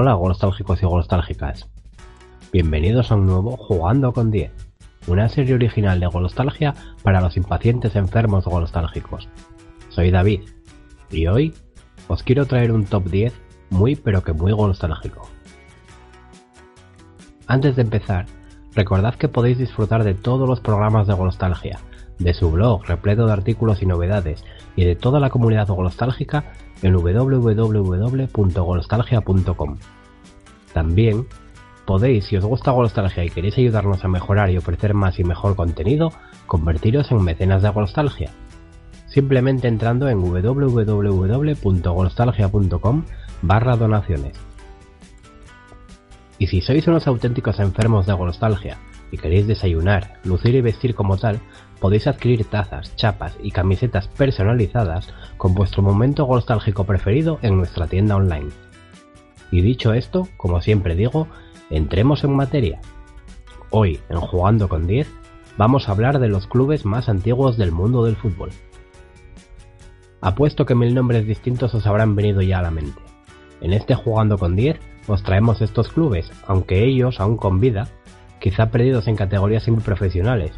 Hola golostálgicos y golostálgicas. Bienvenidos a un nuevo Jugando con 10, una serie original de golostalgia para los impacientes enfermos golostálgicos. Soy David y hoy os quiero traer un top 10 muy pero que muy golostálgico. Antes de empezar, recordad que podéis disfrutar de todos los programas de Golostalgia, de su blog repleto de artículos y novedades y de toda la comunidad golostálgica en www.golostalgia.com. También podéis, si os gusta Golostalgia y queréis ayudarnos a mejorar y ofrecer más y mejor contenido, convertiros en mecenas de Golostalgia. Simplemente entrando en www.golostalgia.com barra donaciones. Y si sois unos auténticos enfermos de golostalgia y queréis desayunar, lucir y vestir como tal, podéis adquirir tazas, chapas y camisetas personalizadas con vuestro momento golostálgico preferido en nuestra tienda online. Y dicho esto, como siempre digo, entremos en materia. Hoy, en Jugando con 10, vamos a hablar de los clubes más antiguos del mundo del fútbol. Apuesto que mil nombres distintos os habrán venido ya a la mente. En este Jugando con 10 os traemos estos clubes, aunque ellos, aún con vida, quizá perdidos en categorías semiprofesionales,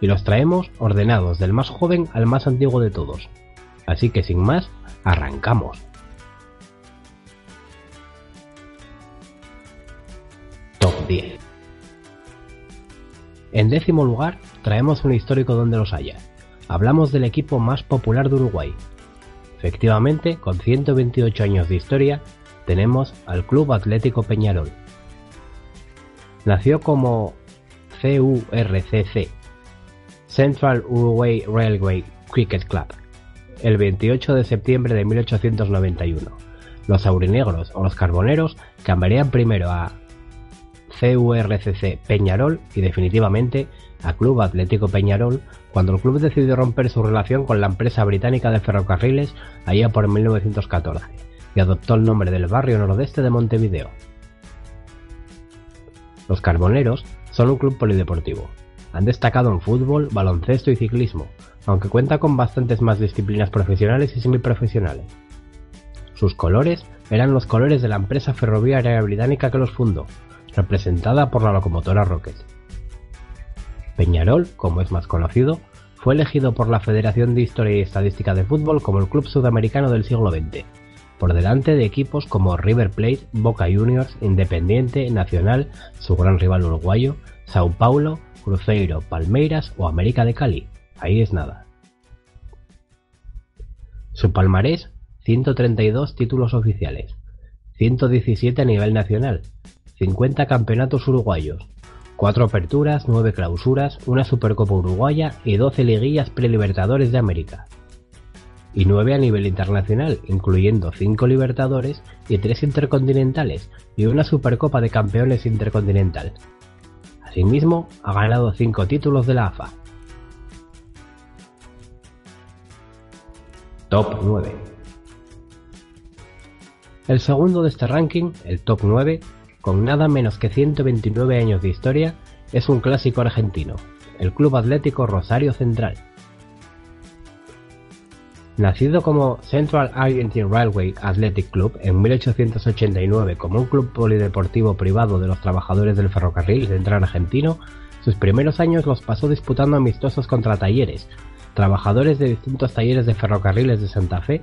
y los traemos ordenados del más joven al más antiguo de todos. Así que sin más, arrancamos. Top 10 En décimo lugar traemos un histórico donde los haya. Hablamos del equipo más popular de Uruguay. Efectivamente, con 128 años de historia, tenemos al Club Atlético Peñarol. Nació como CURCC, Central Uruguay Railway Cricket Club, el 28 de septiembre de 1891. Los aurinegros o los carboneros cambiarían primero a CURCC Peñarol y definitivamente a Club Atlético Peñarol cuando el club decidió romper su relación con la empresa británica de ferrocarriles allá por 1914 y adoptó el nombre del barrio nordeste de Montevideo. Los Carboneros son un club polideportivo. Han destacado en fútbol, baloncesto y ciclismo, aunque cuenta con bastantes más disciplinas profesionales y semiprofesionales. Sus colores eran los colores de la empresa ferroviaria británica que los fundó, representada por la locomotora Rocket. Peñarol, como es más conocido, fue elegido por la Federación de Historia y Estadística de Fútbol como el club sudamericano del siglo XX, por delante de equipos como River Plate, Boca Juniors, Independiente, Nacional, su gran rival uruguayo, Sao Paulo, Cruzeiro, Palmeiras o América de Cali. Ahí es nada. Su palmarés, 132 títulos oficiales, 117 a nivel nacional, 50 campeonatos uruguayos, 4 aperturas, 9 clausuras, una Supercopa Uruguaya y 12 liguillas prelibertadores de América. Y 9 a nivel internacional, incluyendo 5 libertadores y 3 intercontinentales y una Supercopa de Campeones Intercontinental. Asimismo, ha ganado 5 títulos de la AFA. Top 9 El segundo de este ranking, el Top 9, con nada menos que 129 años de historia, es un clásico argentino, el Club Atlético Rosario Central. Nacido como Central Argentine Railway Athletic Club en 1889 como un club polideportivo privado de los trabajadores del ferrocarril central argentino, sus primeros años los pasó disputando amistosos contra talleres, trabajadores de distintos talleres de ferrocarriles de Santa Fe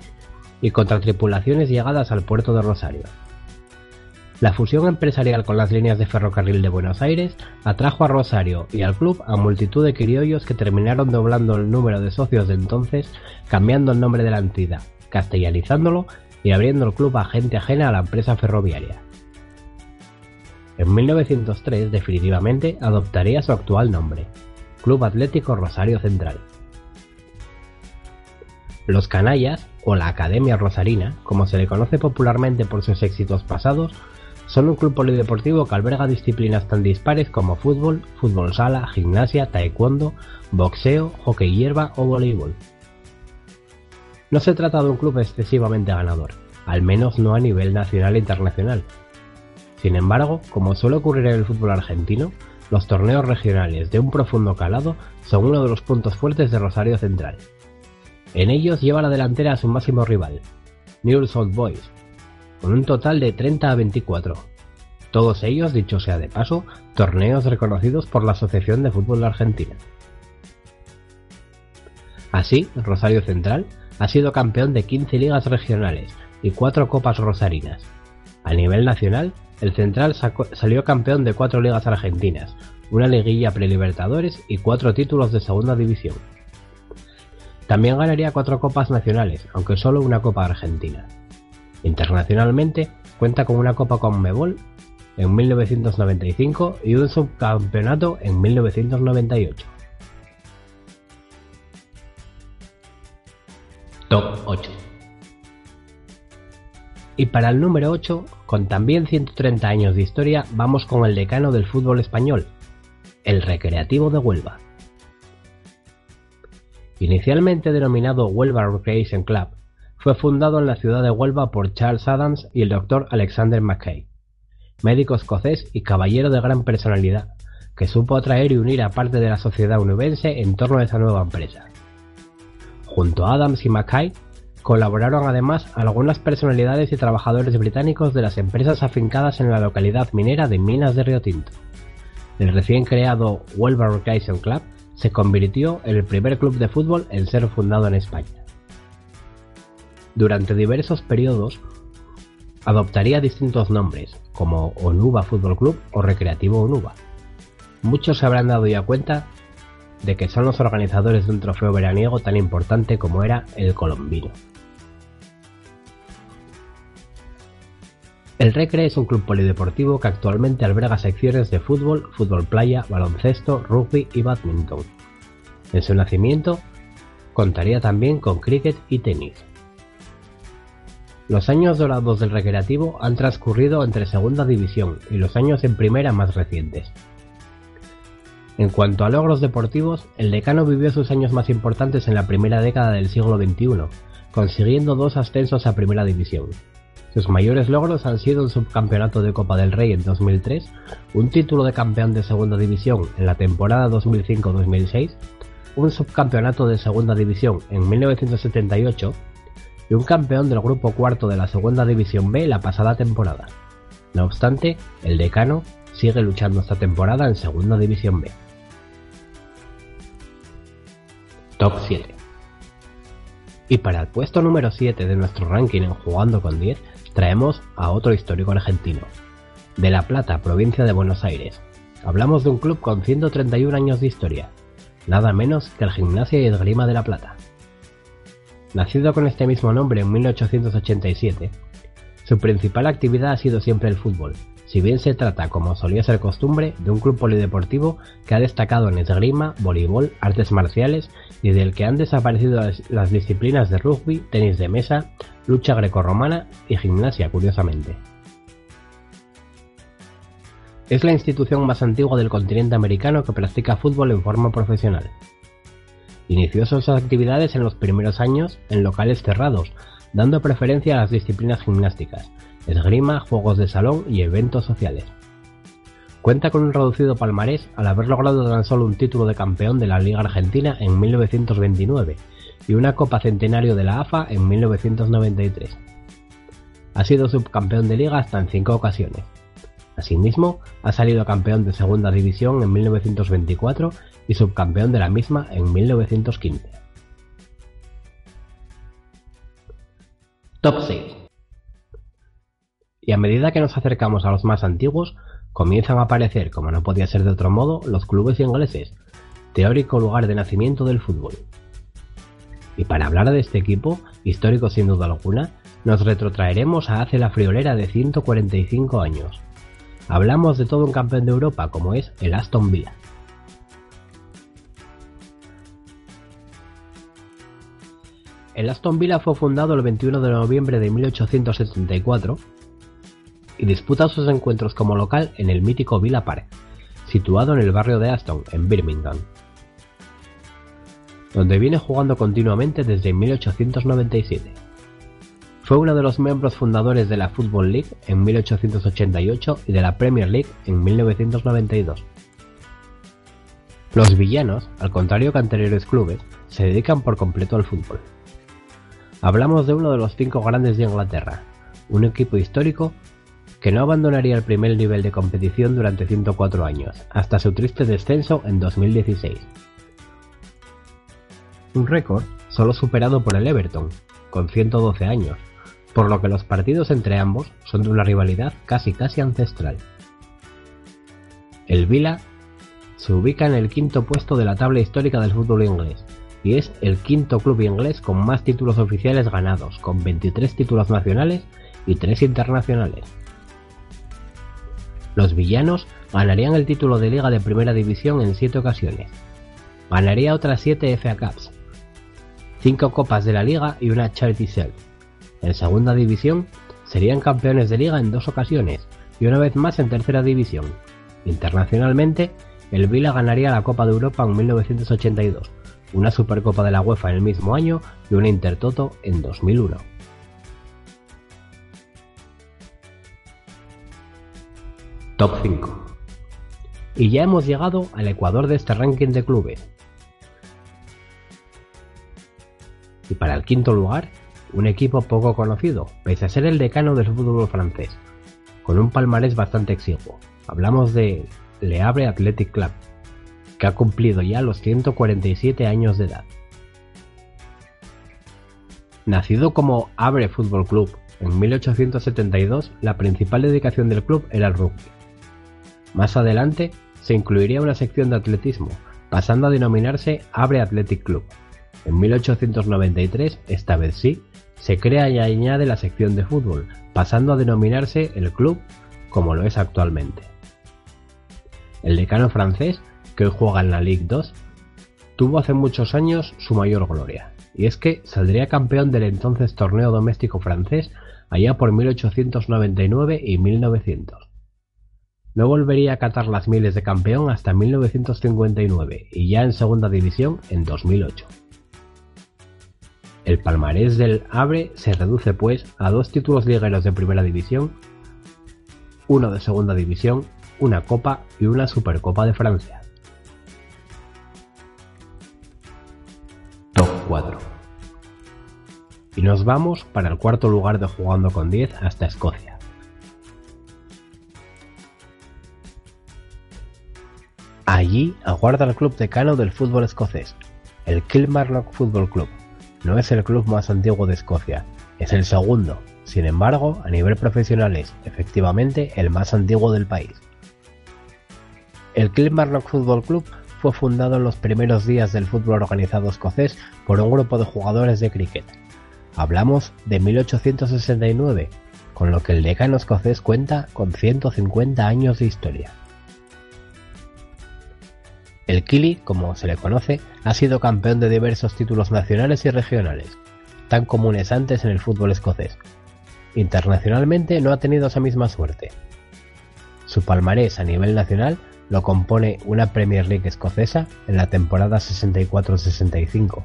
y contra tripulaciones llegadas al puerto de Rosario. La fusión empresarial con las líneas de ferrocarril de Buenos Aires atrajo a Rosario y al club a multitud de criollos que terminaron doblando el número de socios de entonces, cambiando el nombre de la entidad, castellanizándolo y abriendo el club a gente ajena a la empresa ferroviaria. En 1903 definitivamente adoptaría su actual nombre, Club Atlético Rosario Central. Los Canallas, o la Academia Rosarina, como se le conoce popularmente por sus éxitos pasados, son un club polideportivo que alberga disciplinas tan dispares como fútbol, fútbol sala, gimnasia, taekwondo, boxeo, hockey hierba o voleibol. No se trata de un club excesivamente ganador, al menos no a nivel nacional e internacional. Sin embargo, como suele ocurrir en el fútbol argentino, los torneos regionales de un profundo calado son uno de los puntos fuertes de Rosario Central. En ellos lleva la delantera a su máximo rival, Newell's Old Boys, con un total de 30 a 24. Todos ellos, dicho sea de paso, torneos reconocidos por la Asociación de Fútbol Argentina. Así, Rosario Central ha sido campeón de 15 ligas regionales y 4 copas rosarinas. A nivel nacional, el Central salió campeón de 4 ligas argentinas, una liguilla prelibertadores y 4 títulos de segunda división. También ganaría 4 copas nacionales, aunque solo una copa argentina. Internacionalmente cuenta con una Copa Conmebol en 1995 y un subcampeonato en 1998. Top 8 Y para el número 8, con también 130 años de historia, vamos con el decano del fútbol español, el Recreativo de Huelva. Inicialmente denominado Huelva Recreation Club, fue fundado en la ciudad de Huelva por Charles Adams y el Dr. Alexander Mackay, médico escocés y caballero de gran personalidad, que supo atraer y unir a parte de la sociedad univense en torno a esa nueva empresa. Junto a Adams y Mackay, colaboraron además algunas personalidades y trabajadores británicos de las empresas afincadas en la localidad minera de Minas de Río Tinto. El recién creado Huelva Recreation Club se convirtió en el primer club de fútbol en ser fundado en España. Durante diversos periodos adoptaría distintos nombres, como Onuba Fútbol Club o Recreativo Onuba. Muchos se habrán dado ya cuenta de que son los organizadores de un trofeo veraniego tan importante como era el colombino. El Recre es un club polideportivo que actualmente alberga secciones de fútbol, fútbol playa, baloncesto, rugby y badminton. En su nacimiento contaría también con cricket y tenis. Los años dorados del recreativo han transcurrido entre segunda división y los años en primera más recientes. En cuanto a logros deportivos, el decano vivió sus años más importantes en la primera década del siglo XXI, consiguiendo dos ascensos a primera división. Sus mayores logros han sido un subcampeonato de Copa del Rey en 2003, un título de campeón de segunda división en la temporada 2005-2006, un subcampeonato de segunda división en 1978 y un campeón del grupo cuarto de la segunda división B la pasada temporada. No obstante, el decano sigue luchando esta temporada en segunda división B. Top 7 Y para el puesto número 7 de nuestro ranking en Jugando con 10, traemos a otro histórico argentino. De La Plata, provincia de Buenos Aires. Hablamos de un club con 131 años de historia, nada menos que el Gimnasia y Esgrima de La Plata. Nacido con este mismo nombre en 1887, su principal actividad ha sido siempre el fútbol, si bien se trata, como solía ser costumbre, de un club polideportivo que ha destacado en esgrima, voleibol, artes marciales y del que han desaparecido las, disciplinas de rugby, tenis de mesa, lucha grecorromana y gimnasia, curiosamente. Es la institución más antigua del continente americano que practica fútbol en forma profesional. Inició sus actividades en los primeros años en locales cerrados, dando preferencia a las disciplinas gimnásticas, esgrima, juegos de salón y eventos sociales. Cuenta con un reducido palmarés al haber logrado tan solo un título de campeón de la Liga Argentina en 1929 y una Copa Centenario de la AFA en 1993. Ha sido subcampeón de liga hasta en cinco ocasiones. Asimismo, ha salido campeón de Segunda División en 1924 y subcampeón de la misma en 1915. Top 6 y a medida que nos acercamos a los más antiguos, comienzan a aparecer, como no podía ser de otro modo, los clubes ingleses, teórico lugar de nacimiento del fútbol. Y para hablar de este equipo, histórico sin duda alguna, nos retrotraeremos a hace la friolera de 145 años. Hablamos de todo un campeón de Europa como es el Aston Villa. El Aston Villa fue fundado el 21 de noviembre de 1874 y disputa sus encuentros como local en el mítico Villa Park, situado en el barrio de Aston, en Birmingham, donde viene jugando continuamente desde 1897. Fue uno de los miembros fundadores de la Football League en 1888 y de la Premier League en 1992. Los villanos, al contrario que anteriores clubes, se dedican por completo al fútbol. Hablamos de uno de los cinco grandes de Inglaterra, un equipo histórico que no abandonaría el primer nivel de competición durante 104 años, hasta su triste descenso en 2016. Un récord solo superado por el Everton, con 112 años, por lo que los partidos entre ambos son de una rivalidad casi casi ancestral. El Vila se ubica en el quinto puesto de la tabla histórica del fútbol inglés y es el quinto club inglés con más títulos oficiales ganados, con 23 títulos nacionales y 3 internacionales. Los villanos ganarían el título de liga de primera división en 7 ocasiones. Ganaría otras 7 FA Cups, 5 copas de la liga y una Charity Shield. En segunda división serían campeones de liga en dos ocasiones y una vez más en tercera división. Internacionalmente, el Vila ganaría la Copa de Europa en 1982, una Supercopa de la UEFA en el mismo año y una Intertoto en 2001. Top 5. Y ya hemos llegado al ecuador de este ranking de clubes. Y para el quinto lugar, un equipo poco conocido, pese a ser el decano del fútbol francés, con un palmarés bastante exiguo. Hablamos de Le Havre Athletic Club, que ha cumplido ya los 147 años de edad. Nacido como Havre Fútbol Club en 1872, la principal dedicación del club era el rugby. Más adelante se incluiría una sección de atletismo, pasando a denominarse Abre Athletic Club. En 1893, esta vez sí, se crea y añade la sección de fútbol, pasando a denominarse el club como lo es actualmente. El decano francés, que hoy juega en la Ligue 2, tuvo hace muchos años su mayor gloria, y es que saldría campeón del entonces torneo doméstico francés allá por 1899 y 1900. No volvería a catar las miles de campeón hasta 1959 y ya en segunda división en 2008. El palmarés del Abre se reduce pues a dos títulos ligueros de primera división, uno de segunda división, una Copa y una Supercopa de Francia. Nos vamos para el cuarto lugar de jugando con 10 hasta Escocia. Allí aguarda el club decano del fútbol escocés, el Kilmarnock Football Club. No es el club más antiguo de Escocia, es el segundo, sin embargo, a nivel profesional es, efectivamente, el más antiguo del país. El Kilmarnock Football Club fue fundado en los primeros días del fútbol organizado escocés por un grupo de jugadores de cricket. Hablamos de 1869, con lo que el decano escocés cuenta con 150 años de historia. El Kili, como se le conoce, ha sido campeón de diversos títulos nacionales y regionales, tan comunes antes en el fútbol escocés. Internacionalmente no ha tenido esa misma suerte. Su palmarés a nivel nacional lo compone una Premier League escocesa en la temporada 64-65,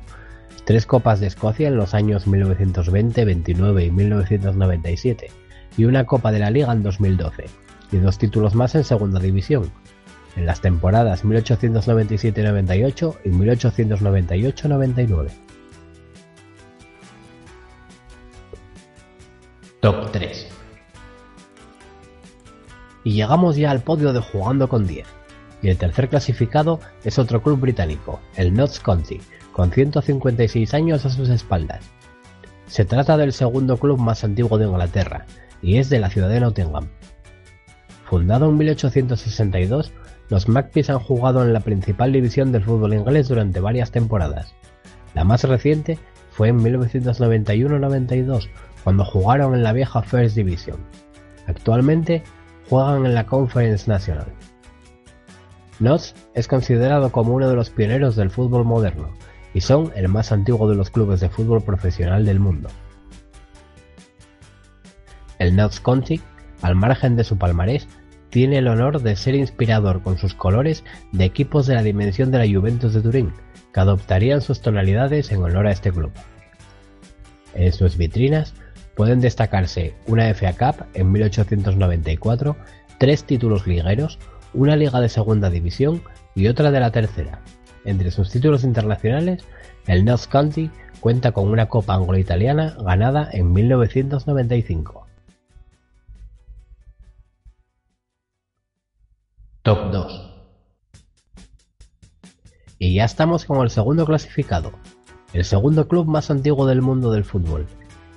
tres Copas de Escocia en los años 1920, 29 y 1997, y una Copa de la Liga en 2012, y dos títulos más en Segunda División, en las temporadas 1897-98 y 1898-99. Top 3 Y llegamos ya al podio de jugando con 10. Y el tercer clasificado es otro club británico, el Notts County, con 156 años a sus espaldas. Se trata del segundo club más antiguo de Inglaterra, y es de la ciudad de Nottingham. Fundado en 1862, los Magpies han jugado en la principal división del fútbol inglés durante varias temporadas. La más reciente fue en 1991-92, cuando jugaron en la vieja First Division. Actualmente juegan en la Conference National. Notts es considerado como uno de los pioneros del fútbol moderno y son el más antiguo de los clubes de fútbol profesional del mundo. El Notts County, al margen de su palmarés, tiene el honor de ser inspirador con sus colores de equipos de la dimensión de la Juventus de Turín, que adoptarían sus tonalidades en honor a este club. En sus vitrinas pueden destacarse una FA Cup en 1894, tres títulos ligueros, una liga de segunda división y otra de la tercera. Entre sus títulos internacionales, el North County cuenta con una Copa Anglo-Italiana ganada en 1995. Top 2 Y ya estamos con el segundo clasificado, el segundo club más antiguo del mundo del fútbol.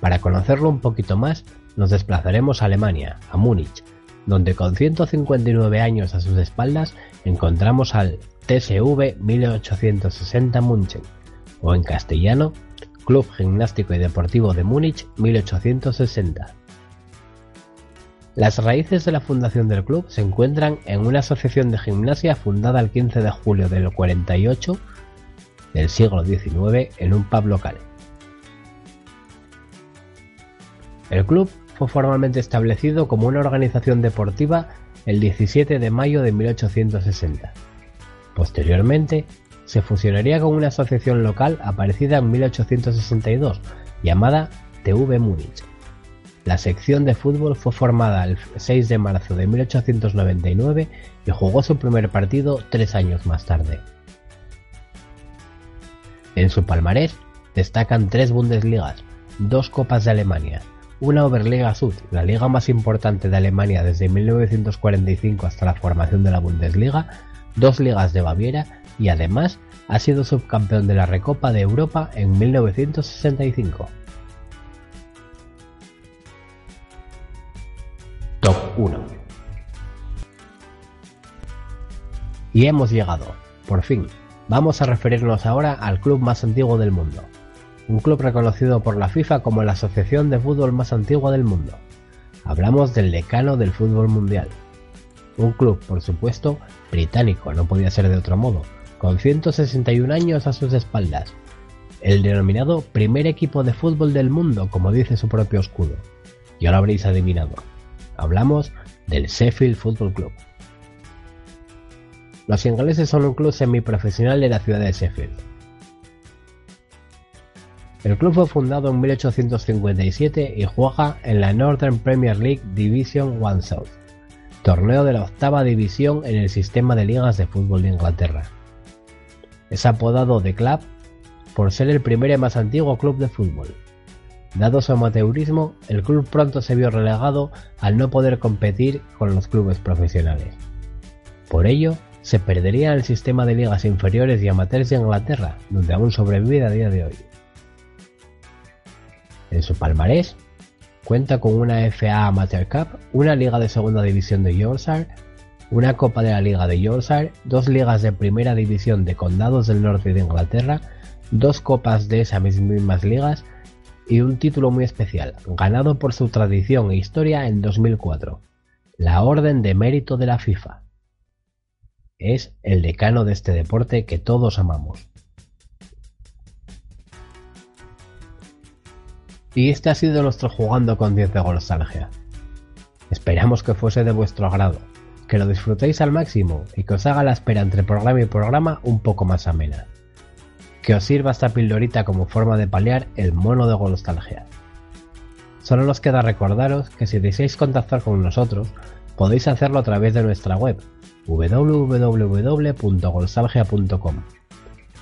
Para conocerlo un poquito más, nos desplazaremos a Alemania, a Múnich, donde con 159 años a sus espaldas encontramos al TSV 1860 München, o en castellano, Club Gimnástico y Deportivo de Múnich 1860. Las raíces de la fundación del club se encuentran en una asociación de gimnasia fundada el 15 de julio del 48 del siglo XIX en un pub local. El club formalmente establecido como una organización deportiva el 17 de mayo de 1860. Posteriormente, se fusionaría con una asociación local aparecida en 1862 llamada TV Múnich. La sección de fútbol fue formada el 6 de marzo de 1899 y jugó su primer partido tres años más tarde. En su palmarés destacan tres Bundesligas, dos Copas de Alemania, una Oberliga Sud, la liga más importante de Alemania desde 1945 hasta la formación de la Bundesliga, dos ligas de Baviera y además ha sido subcampeón de la Recopa de Europa en 1965. Top 1 Y hemos llegado, por fin, Vamos a referirnos ahora al club más antiguo del mundo, un club reconocido por la FIFA como la asociación de fútbol más antigua del mundo. Hablamos del decano del fútbol mundial. Un club, por supuesto, británico, no podía ser de otro modo, con 161 años a sus espaldas. El denominado primer equipo de fútbol del mundo, como dice su propio escudo. Ya lo habréis adivinado. Hablamos del Sheffield Football Club. Los ingleses son un club semiprofesional de la ciudad de Sheffield. El club fue fundado en 1857 y juega en la Northern Premier League Division One South, torneo de la octava división en el sistema de ligas de fútbol de Inglaterra. Es apodado The Club por ser el primer y más antiguo club de fútbol. Dado su amateurismo, el club pronto se vio relegado al no poder competir con los clubes profesionales. Por ello, se perdería el sistema de ligas inferiores y amateurs de Inglaterra, donde aún sobrevive a día de hoy. En su palmarés cuenta con una FA Amateur Cup, una liga de segunda división de Yorkshire, una Copa de la Liga de Yorkshire, dos ligas de primera división de condados del norte de Inglaterra, dos copas de esas mismas ligas y un título muy especial, ganado por su tradición e historia en 2004, la Orden de Mérito de la FIFA. Es el decano de este deporte que todos amamos. Y este ha sido nuestro jugando con 10 de nostalgia. Esperamos que fuese de vuestro agrado, que lo disfrutéis al máximo y que os haga la espera entre programa y programa un poco más amena. Que os sirva esta pildorita como forma de paliar el mono de Golostalgia. Solo nos queda recordaros que si deseáis contactar con nosotros, podéis hacerlo a través de nuestra web www.golostalgia.com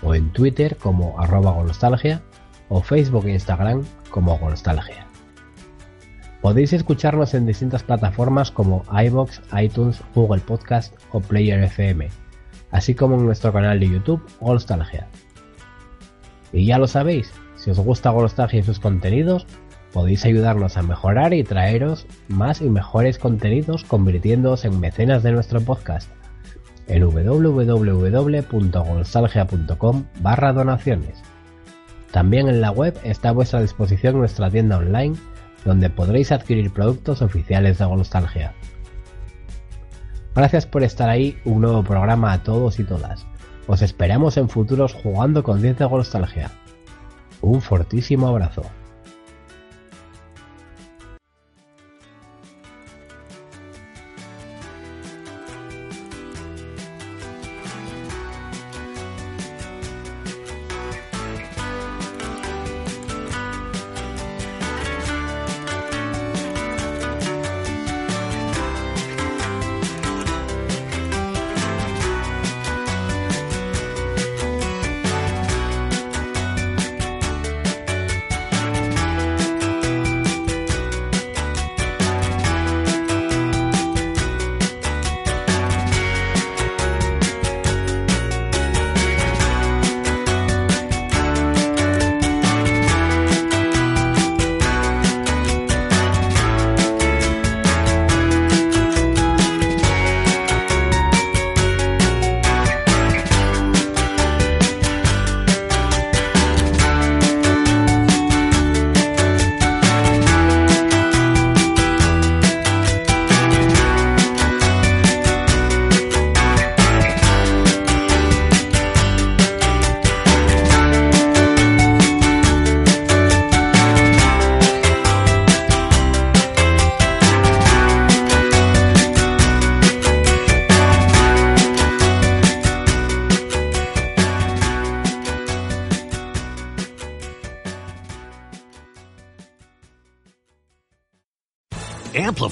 o en Twitter como arroba golostalgia o Facebook e Instagram como Nostalgia. Podéis escucharnos en distintas plataformas como iBox, iTunes, Google Podcast o Player FM, así como en nuestro canal de YouTube Golostalgia. Y ya lo sabéis, si os gusta Golostalgia y sus contenidos, podéis ayudarnos a mejorar y traeros más y mejores contenidos convirtiéndoos en mecenas de nuestro podcast en www.golostalgia.com barra donaciones también en la web está a vuestra disposición nuestra tienda online, donde podréis adquirir productos oficiales de Golostalgia. Gracias por estar ahí, un nuevo programa a todos y todas. Os esperamos en futuros jugando con 10 de Golostalgia. Un fortísimo abrazo.